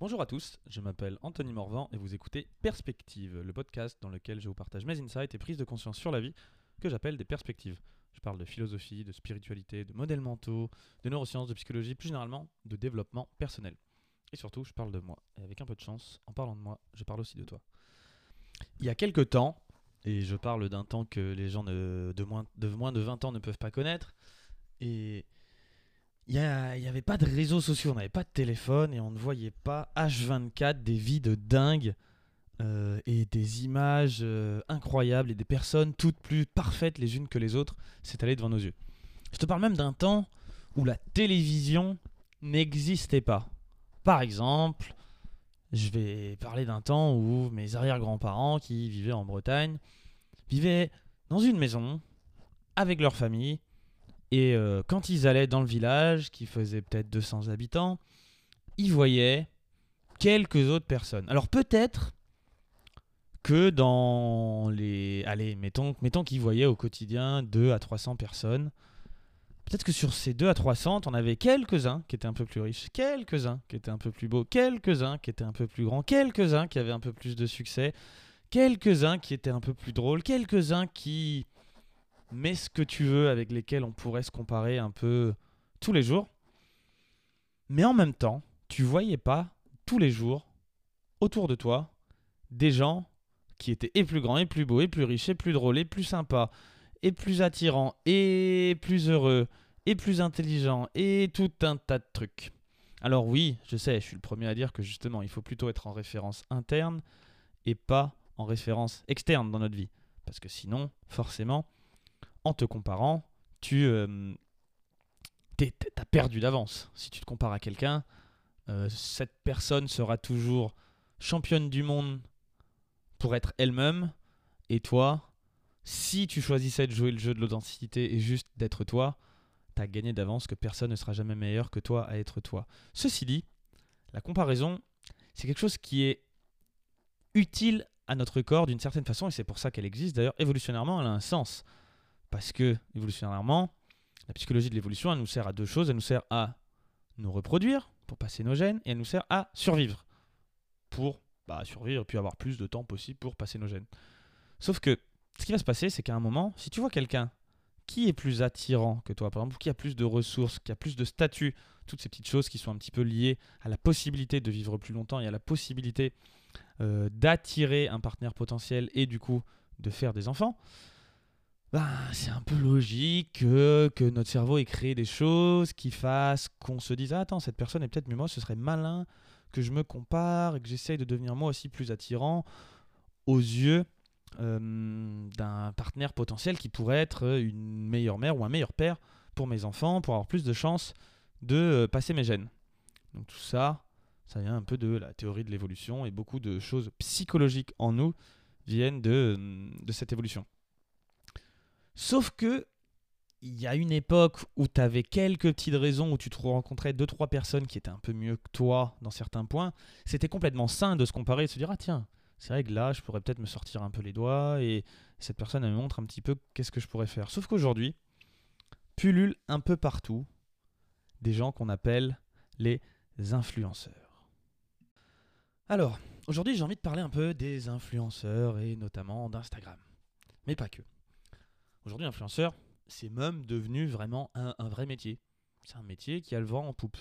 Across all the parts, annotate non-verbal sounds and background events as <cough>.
Bonjour à tous, je m'appelle Anthony Morvan et vous écoutez Perspective, le podcast dans lequel je vous partage mes insights et prises de conscience sur la vie que j'appelle des perspectives. Je parle de philosophie, de spiritualité, de modèles mentaux, de neurosciences, de psychologie, plus généralement de développement personnel. Et surtout, je parle de moi. Et avec un peu de chance, en parlant de moi, je parle aussi de toi. Il y a quelques temps, et je parle d'un temps que les gens de, moins, de moins de 20 ans ne peuvent pas connaître, et il n'y avait pas de réseaux sociaux, on n'avait pas de téléphone et on ne voyait pas H24 des vies de dingue euh, et des images euh, incroyables et des personnes toutes plus parfaites les unes que les autres s'étalaient devant nos yeux. Je te parle même d'un temps où la télévision n'existait pas. Par exemple, je vais parler d'un temps où mes arrière-grands-parents qui vivaient en Bretagne vivaient dans une maison avec leur famille et euh, quand ils allaient dans le village, qui faisait peut-être 200 habitants, ils voyaient quelques autres personnes. Alors peut-être que dans les... Allez, mettons, mettons qu'ils voyaient au quotidien 2 à 300 personnes. Peut-être que sur ces 2 à 300, on avait quelques-uns qui étaient un peu plus riches, quelques-uns qui étaient un peu plus beaux, quelques-uns qui étaient un peu plus grands, quelques-uns qui avaient un peu plus de succès, quelques-uns qui étaient un peu plus drôles, quelques-uns qui mais ce que tu veux avec lesquels on pourrait se comparer un peu tous les jours. Mais en même temps, tu voyais pas tous les jours autour de toi des gens qui étaient et plus grands, et plus beaux, et plus riches, et plus drôles, et plus sympas, et plus attirants, et plus heureux, et plus intelligents, et tout un tas de trucs. Alors oui, je sais, je suis le premier à dire que justement, il faut plutôt être en référence interne et pas en référence externe dans notre vie. Parce que sinon, forcément, en te comparant, tu euh, as perdu d'avance. Si tu te compares à quelqu'un, euh, cette personne sera toujours championne du monde pour être elle-même. Et toi, si tu choisissais de jouer le jeu de l'authenticité et juste d'être toi, tu as gagné d'avance que personne ne sera jamais meilleur que toi à être toi. Ceci dit, la comparaison, c'est quelque chose qui est utile à notre corps d'une certaine façon, et c'est pour ça qu'elle existe. D'ailleurs, évolutionnairement, elle a un sens. Parce que, évolutionnairement, la psychologie de l'évolution, elle nous sert à deux choses. Elle nous sert à nous reproduire pour passer nos gènes et elle nous sert à survivre pour bah, survivre et puis avoir plus de temps possible pour passer nos gènes. Sauf que ce qui va se passer, c'est qu'à un moment, si tu vois quelqu'un qui est plus attirant que toi, par exemple, qui a plus de ressources, qui a plus de statut, toutes ces petites choses qui sont un petit peu liées à la possibilité de vivre plus longtemps et à la possibilité euh, d'attirer un partenaire potentiel et du coup de faire des enfants, bah, c'est un peu logique que, notre cerveau ait créé des choses qui fassent qu'on se dise ah, Attends, cette personne est peut-être mieux moi, ce serait malin que je me compare et que j'essaye de devenir moi aussi plus attirant aux yeux euh, d'un partenaire potentiel qui pourrait être une meilleure mère ou un meilleur père pour mes enfants, pour avoir plus de chances de euh, passer mes gènes. Donc tout ça, ça vient un peu de la théorie de l'évolution et beaucoup de choses psychologiques en nous viennent de cette évolution. Sauf que il y a une époque où tu avais quelques petites raisons où tu te rencontrais deux trois personnes qui étaient un peu mieux que toi dans certains points. C'était complètement sain de se comparer et de se dire ah tiens c'est vrai que là je pourrais peut-être me sortir un peu les doigts et cette personne elle me montre un petit peu qu'est-ce que je pourrais faire. Sauf qu'aujourd'hui pullule un peu partout des gens qu'on appelle les influenceurs. Alors aujourd'hui j'ai envie de parler un peu des influenceurs et notamment d'Instagram, mais pas que. Aujourd'hui, influenceur, c'est même devenu vraiment un, vrai métier. C'est un métier qui a le vent en poupe.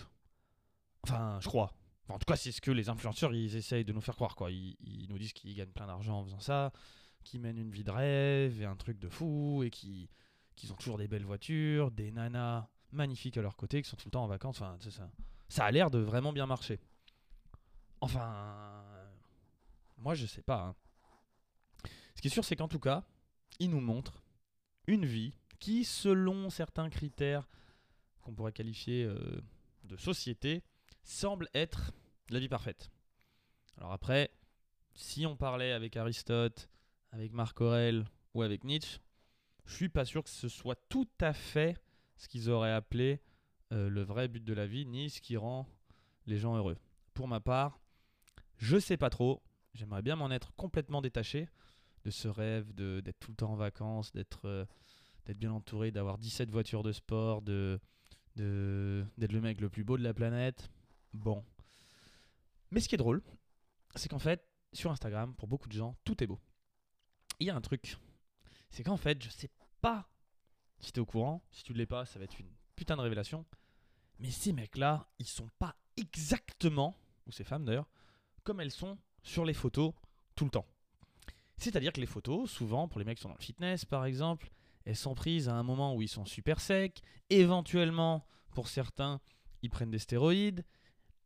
Enfin, je crois. en tout cas, c'est ce que les influenceurs, ils essayent de nous faire croire. Quoi. Ils, nous disent qu'ils gagnent plein d'argent en faisant ça, qu'ils mènent une vie de rêve et un truc de fou, et qu'ils ont toujours des belles voitures, des nanas magnifiques à leur côté, qui sont tout le temps en vacances. Enfin, ça. ça a l'air de vraiment bien marcher. Enfin, moi, je sais pas. Hein. Ce qui est sûr, c'est qu'en tout cas, ils nous montrent une vie qui, selon certains critères qu'on pourrait qualifier euh, de société, semble être la vie parfaite. Alors après, si on parlait avec Aristote, avec Marc Aurèle ou avec Nietzsche, je suis pas sûr que ce soit tout à fait ce qu'ils auraient appelé euh, le vrai but de la vie, ni ce qui rend les gens heureux. Pour ma part, je sais pas trop. J'aimerais bien m'en être complètement détaché de ce rêve d'être tout le temps en vacances, d'être euh, bien entouré, d'avoir 17 voitures de sport, de d'être le mec le plus beau de la planète. Bon. Mais ce qui est drôle, c'est qu'en fait, sur Instagram, pour beaucoup de gens, tout est beau. Il y a un truc, c'est qu'en fait, je sais pas si tu es au courant, si tu ne l'es pas, ça va être une putain de révélation. Mais ces mecs-là, ils sont pas exactement, ou ces femmes d'ailleurs, comme elles sont sur les photos tout le temps. C'est-à-dire que les photos, souvent, pour les mecs qui sont dans le fitness par exemple, elles sont prises à un moment où ils sont super secs. Éventuellement, pour certains, ils prennent des stéroïdes.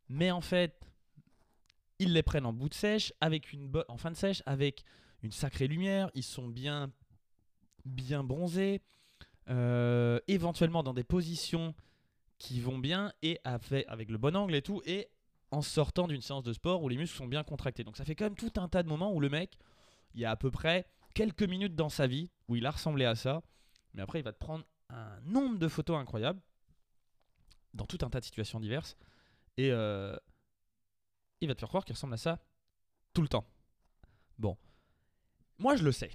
Mais en fait, ils les prennent en bout de sèche, en fin de sèche, avec une sacrée lumière. Ils sont bien, bien bronzés. Euh, éventuellement dans des positions qui vont bien et avec, avec le bon angle et tout. Et en sortant d'une séance de sport où les muscles sont bien contractés. Donc ça fait quand même tout un tas de moments où le mec, il y a à peu près quelques minutes dans sa vie où il a ressemblé à ça. Mais après, il va te prendre un nombre de photos incroyables dans tout un tas de situations diverses. Et euh, il va te faire croire qu'il ressemble à ça tout le temps. Bon. Moi, je le sais.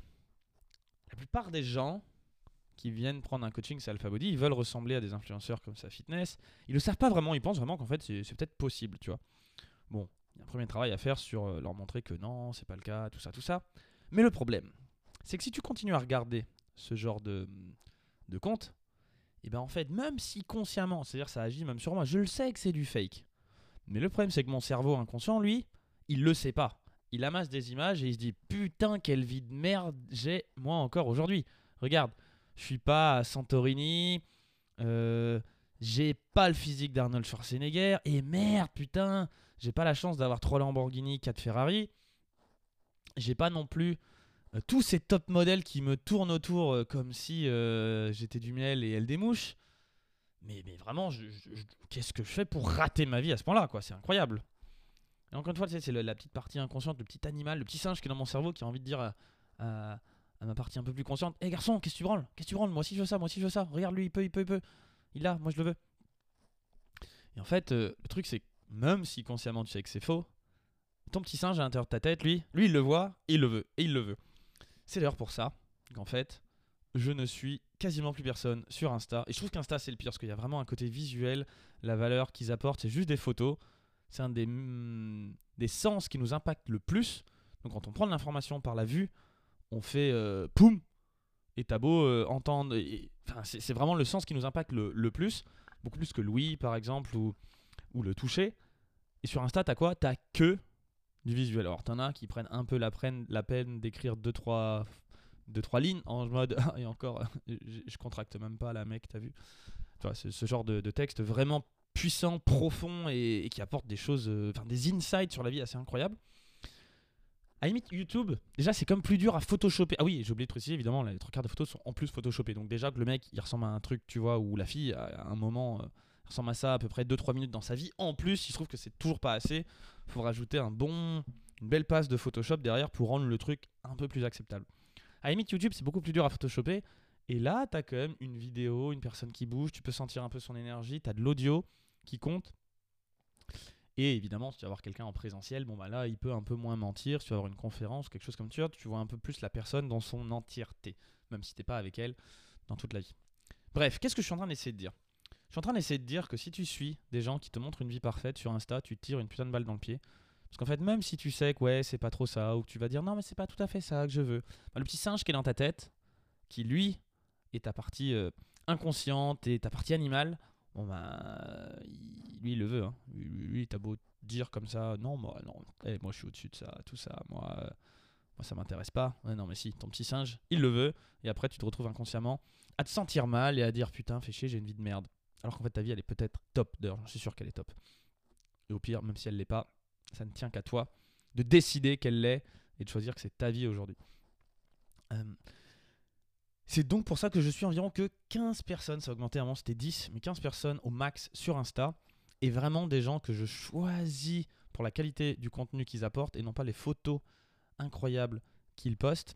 La plupart des gens qui viennent prendre un coaching, c'est Alpha Body, ils veulent ressembler à des influenceurs comme ça fitness. Ils le savent pas vraiment, ils pensent vraiment qu'en fait c'est peut-être possible, tu vois. Bon, il y a un premier travail à faire sur euh, leur montrer que non, c'est pas le cas, tout ça, tout ça. Mais le problème, c'est que si tu continues à regarder ce genre de, de compte, et eh ben en fait, même si consciemment, c'est-à-dire ça agit même sur moi, je le sais que c'est du fake. Mais le problème, c'est que mon cerveau inconscient, lui, il le sait pas. Il amasse des images et il se dit putain, quelle vie de merde j'ai moi encore aujourd'hui. Regarde, je suis pas à Santorini. Euh, j'ai pas le physique d'Arnold Schwarzenegger. Et merde, putain, j'ai pas la chance d'avoir 3 Lamborghini, 4 Ferrari. J'ai pas non plus euh, tous ces top modèles qui me tournent autour euh, comme si j'étais du miel et elle des mouches. Mais, mais vraiment, qu'est-ce que je fais pour rater ma vie à ce point-là C'est incroyable. Et encore une fois, c'est la petite partie inconsciente, le petit animal, le petit singe qui est dans mon cerveau qui a envie de dire à, ma partie un peu plus consciente Hé garçon, qu'est-ce que tu branles? Qu'est-ce que tu branles? Moi aussi je veux ça, moi aussi je veux ça. Regarde lui, il peut, il peut, il peut. Il l'a, moi je le veux. Et en fait, euh, le truc c'est que même si consciemment tu sais que c'est faux, ton petit singe à l'intérieur de ta tête, lui, lui il le voit, il le veut, et il le veut. C'est d'ailleurs pour ça qu'en fait, je ne suis quasiment plus personne sur Insta. Et je trouve qu'Insta c'est le pire parce qu'il y a vraiment un côté visuel, la valeur qu'ils apportent, c'est juste des photos. C'est un des, mm, des sens qui nous impacte le plus. Donc quand on prend de l'information par la vue, on fait euh, poum et t'as beau euh, entendre. C'est vraiment le sens qui nous impacte le, plus, beaucoup plus que Louis par exemple ou, ou le toucher. Et sur Insta, t'as quoi? T'as que du visuel. Alors t'en as qui prennent un peu la, peine d'écrire 2-3 deux, trois lignes en mode <laughs> et encore je, contracte même pas la mec t'as vu tu ce, genre de, texte vraiment puissant profond et, qui apporte des choses euh, enfin des insights sur la vie assez incroyables à limite, YouTube, déjà, c'est comme plus dur à photoshopper. Ah oui, j'ai oublié de préciser, évidemment, les trois quarts des photos sont en plus photoshopées. Donc, déjà, que le mec, il ressemble à un truc, tu vois, où la fille, à un moment, euh, ressemble à ça à peu près 2-3 minutes dans sa vie. En plus, il se trouve que c'est toujours pas assez. Il faut rajouter un bon, une belle passe de Photoshop derrière pour rendre le truc un peu plus acceptable. À limite, YouTube, c'est beaucoup plus dur à photoshopper. Et là, tu as quand même une vidéo, une personne qui bouge, tu peux sentir un peu son énergie, tu as de l'audio qui compte. Et évidemment, si tu vas voir quelqu'un en présentiel, bon bah là, il peut un peu moins mentir. Si tu vas avoir une conférence, quelque chose comme ça, tu vois un peu plus la personne dans son entièreté, même si tu n'es pas avec elle dans toute la vie. Bref, qu'est-ce que je suis en train d'essayer de dire? Je suis en train d'essayer de dire que si tu suis des gens qui te montrent une vie parfaite sur Insta, tu tires une putain de balle dans le pied. Parce qu'en fait, même si tu sais que ouais, c'est pas trop ça, ou que tu vas dire non, mais c'est pas tout à fait ça que je veux, bah, le petit singe qui est dans ta tête, qui lui est ta partie euh, inconsciente et ta partie animale, bon bah, lui il le veut. Hein. Lui, t'as beau dire comme ça, non, moi, non, eh, moi je suis au-dessus de ça, tout ça, moi, euh, moi ça m'intéresse pas. non, mais si, ton petit singe, il le veut, et après tu te retrouves inconsciemment à te sentir mal et à dire putain, fais chier, j'ai une vie de merde. Alors qu'en fait, ta vie, elle est peut-être top. D'ailleurs, je suis sûr qu'elle est top. Et au pire, même si elle l'est pas, ça ne tient qu'à toi de décider qu'elle l'est et de choisir que c'est ta vie aujourd'hui. C'est donc pour ça que je suis environ que 15 personnes, ça a augmenté avant c'était 10, mais 15 personnes au max sur Insta. Et vraiment des gens que je choisis pour la qualité du contenu qu'ils apportent et non pas les photos incroyables qu'ils postent.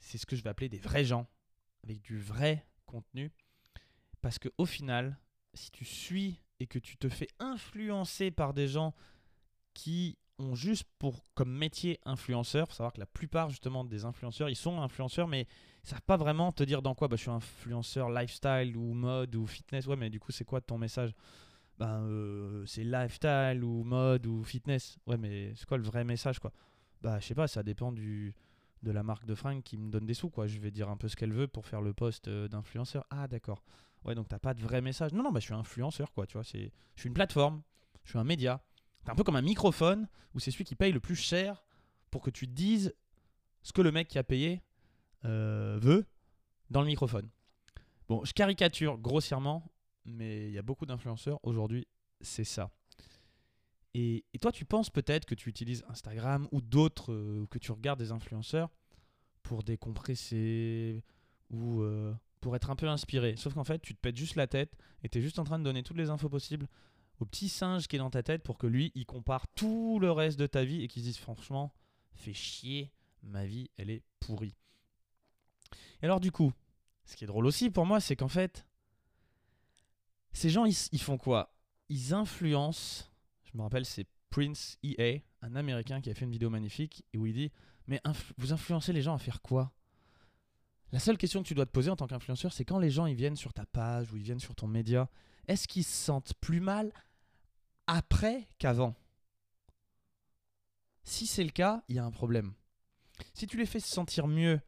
C'est ce que je vais appeler des vrais gens, avec du vrai contenu. Parce que au final, si tu suis et que tu te fais influencer par des gens qui ont juste pour comme métier influenceur, faut savoir que la plupart justement des influenceurs, ils sont influenceurs, mais ils savent pas vraiment te dire dans quoi. Bah, je suis influenceur lifestyle ou mode ou fitness. Ouais, mais du coup, c'est quoi ton message? Ben, euh, c'est lifestyle ou mode ou fitness. Ouais, mais c'est quoi le vrai message, quoi? Bah, je sais pas, ça dépend de la marque de fringues qui me donne des sous, quoi. Je vais dire un peu ce qu'elle veut pour faire le poste euh, d'influenceur. Ah, d'accord. Ouais, donc t'as pas de vrai message. Non, non, bah, je suis influenceur, quoi, tu vois. Je suis une plateforme, je suis un média. C'est un peu comme un microphone où c'est celui qui paye le plus cher pour que tu dises ce que le mec qui a payé euh, veut dans le microphone. Bon, je caricature grossièrement, mais il y a beaucoup d'influenceurs aujourd'hui, c'est ça. Et, et toi, tu penses peut-être que tu utilises Instagram ou d'autres, euh, que tu regardes des influenceurs pour décompresser ou euh, pour être un peu inspiré. Sauf qu'en fait, tu te pètes juste la tête et tu es juste en train de donner toutes les infos possibles au petit singe qui est dans ta tête pour que lui, il compare tout le reste de ta vie et qu'il se dise franchement, fais chier, ma vie, elle est pourrie. Et alors du coup, ce qui est drôle aussi pour moi, c'est qu'en fait, ces gens, ils, font quoi? Ils influencent, je me rappelle, c'est Prince EA, un Américain qui a fait une vidéo magnifique et où il dit, mais vous influencez les gens à faire quoi? La seule question que tu dois te poser en tant qu'influenceur, c'est quand les gens ils viennent sur ta page ou ils viennent sur ton média, est-ce qu'ils se sentent plus mal après qu'avant? Si c'est le cas, il y a un problème. Si tu les fais se sentir mieux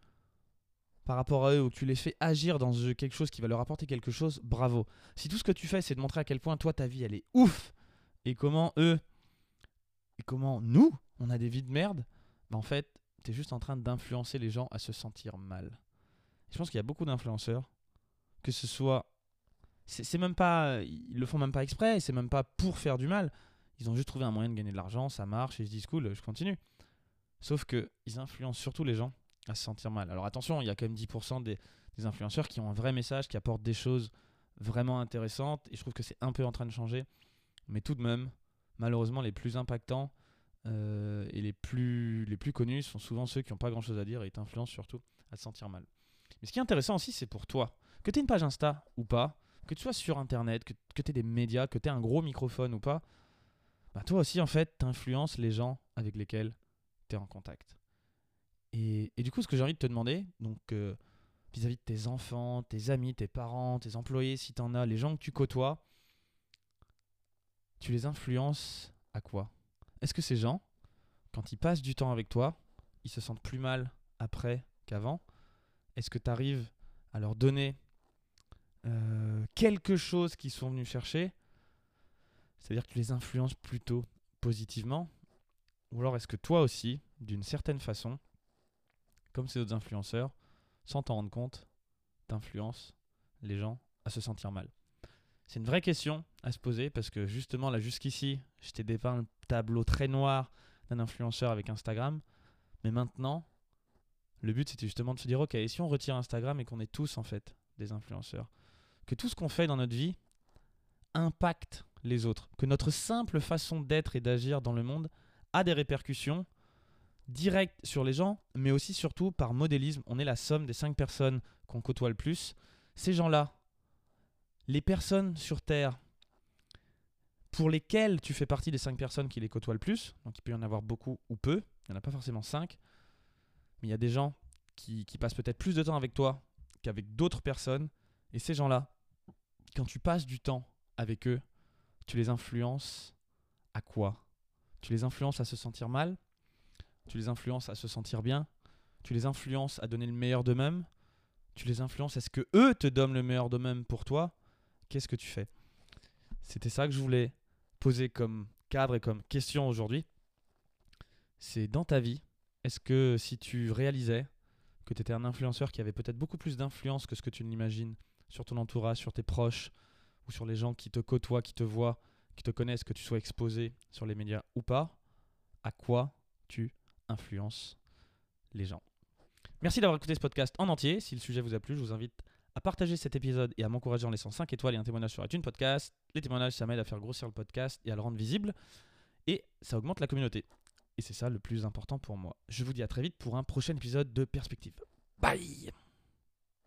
par rapport à eux ou que tu les fais agir dans quelque chose qui va leur apporter quelque chose, bravo. Si tout ce que tu fais, c'est de montrer à quel point toi, ta vie, elle est ouf et comment eux et comment nous, on a des vies de merde, bah en fait, tu es juste en train d'influencer les gens à se sentir mal. Je pense qu'il y a beaucoup d'influenceurs, que ce soit. C'est même pas. Ils le font même pas exprès, c'est même pas pour faire du mal. Ils ont juste trouvé un moyen de gagner de l'argent, ça marche, et ils se disent cool, je continue. Sauf que ils influencent surtout les gens à se sentir mal. Alors attention, il y a quand même 10% des, des influenceurs qui ont un vrai message, qui apportent des choses vraiment intéressantes, et je trouve que c'est un peu en train de changer. Mais tout de même, malheureusement, les plus impactants euh, et les plus, les plus connus sont souvent ceux qui n'ont pas grand chose à dire et t'influencent surtout à te sentir mal. Mais ce qui est intéressant aussi, c'est pour toi. Que tu aies une page Insta ou pas, que tu sois sur Internet, que, que tu aies des médias, que tu aies un gros microphone ou pas, bah toi aussi, en fait, t'influences les gens avec lesquels tu es en contact. Et, et du coup, ce que j'ai envie de te demander, donc euh, vis-à-vis de tes enfants, tes amis, tes parents, tes employés, si tu en as, les gens que tu côtoies, tu les influences à quoi? Est-ce que ces gens, quand ils passent du temps avec toi, ils se sentent plus mal après qu'avant? Est-ce que tu arrives à leur donner euh, quelque chose qu'ils sont venus chercher? C'est-à-dire que tu les influences plutôt positivement? Ou alors est-ce que toi aussi, d'une certaine façon, comme ces autres influenceurs, sans t'en rendre compte, t'influences les gens à se sentir mal? C'est une vraie question à se poser parce que justement là jusqu'ici, je t'ai dépeint le tableau très noir d'un influenceur avec Instagram, mais maintenant, le but c'était justement de se dire ok, et si on retire Instagram et qu'on est tous en fait des influenceurs, que tout ce qu'on fait dans notre vie impacte les autres, que notre simple façon d'être et d'agir dans le monde a des répercussions directes sur les gens, mais aussi surtout par modélisme. On est la somme des cinq personnes qu'on côtoie le plus. Ces gens-là, les personnes sur Terre pour lesquelles tu fais partie des cinq personnes qui les côtoient le plus, donc il peut y en avoir beaucoup ou peu, il n'y en a pas forcément cinq, il y a des gens qui, qui passent peut-être plus de temps avec toi qu'avec d'autres personnes, et ces gens-là, quand tu passes du temps avec eux, tu les influences à quoi? Tu les influences à se sentir mal? Tu les influences à se sentir bien? Tu les influences à donner le meilleur d'eux-mêmes? Tu les influences à ce que eux te donnent le meilleur d'eux-mêmes pour toi? Qu'est-ce que tu fais? C'était ça que je voulais poser comme cadre et comme question aujourd'hui. C'est dans ta vie, est-ce que si tu réalisais que tu étais un influenceur qui avait peut-être beaucoup plus d'influence que ce que tu l'imagines sur ton entourage, sur tes proches ou sur les gens qui te côtoient, qui te voient, qui te connaissent, que tu sois exposé sur les médias ou pas, à quoi tu influences les gens? Merci d'avoir écouté ce podcast en entier. Si le sujet vous a plu, je vous invite à partager cet épisode et à m'encourager en laissant 5 étoiles et un témoignage sur iTunes Podcast. Les témoignages, ça m'aide à faire grossir le podcast et à le rendre visible. Et ça augmente la communauté. Et c'est ça le plus important pour moi. Je vous dis à très vite pour un prochain épisode de Perspective. Bye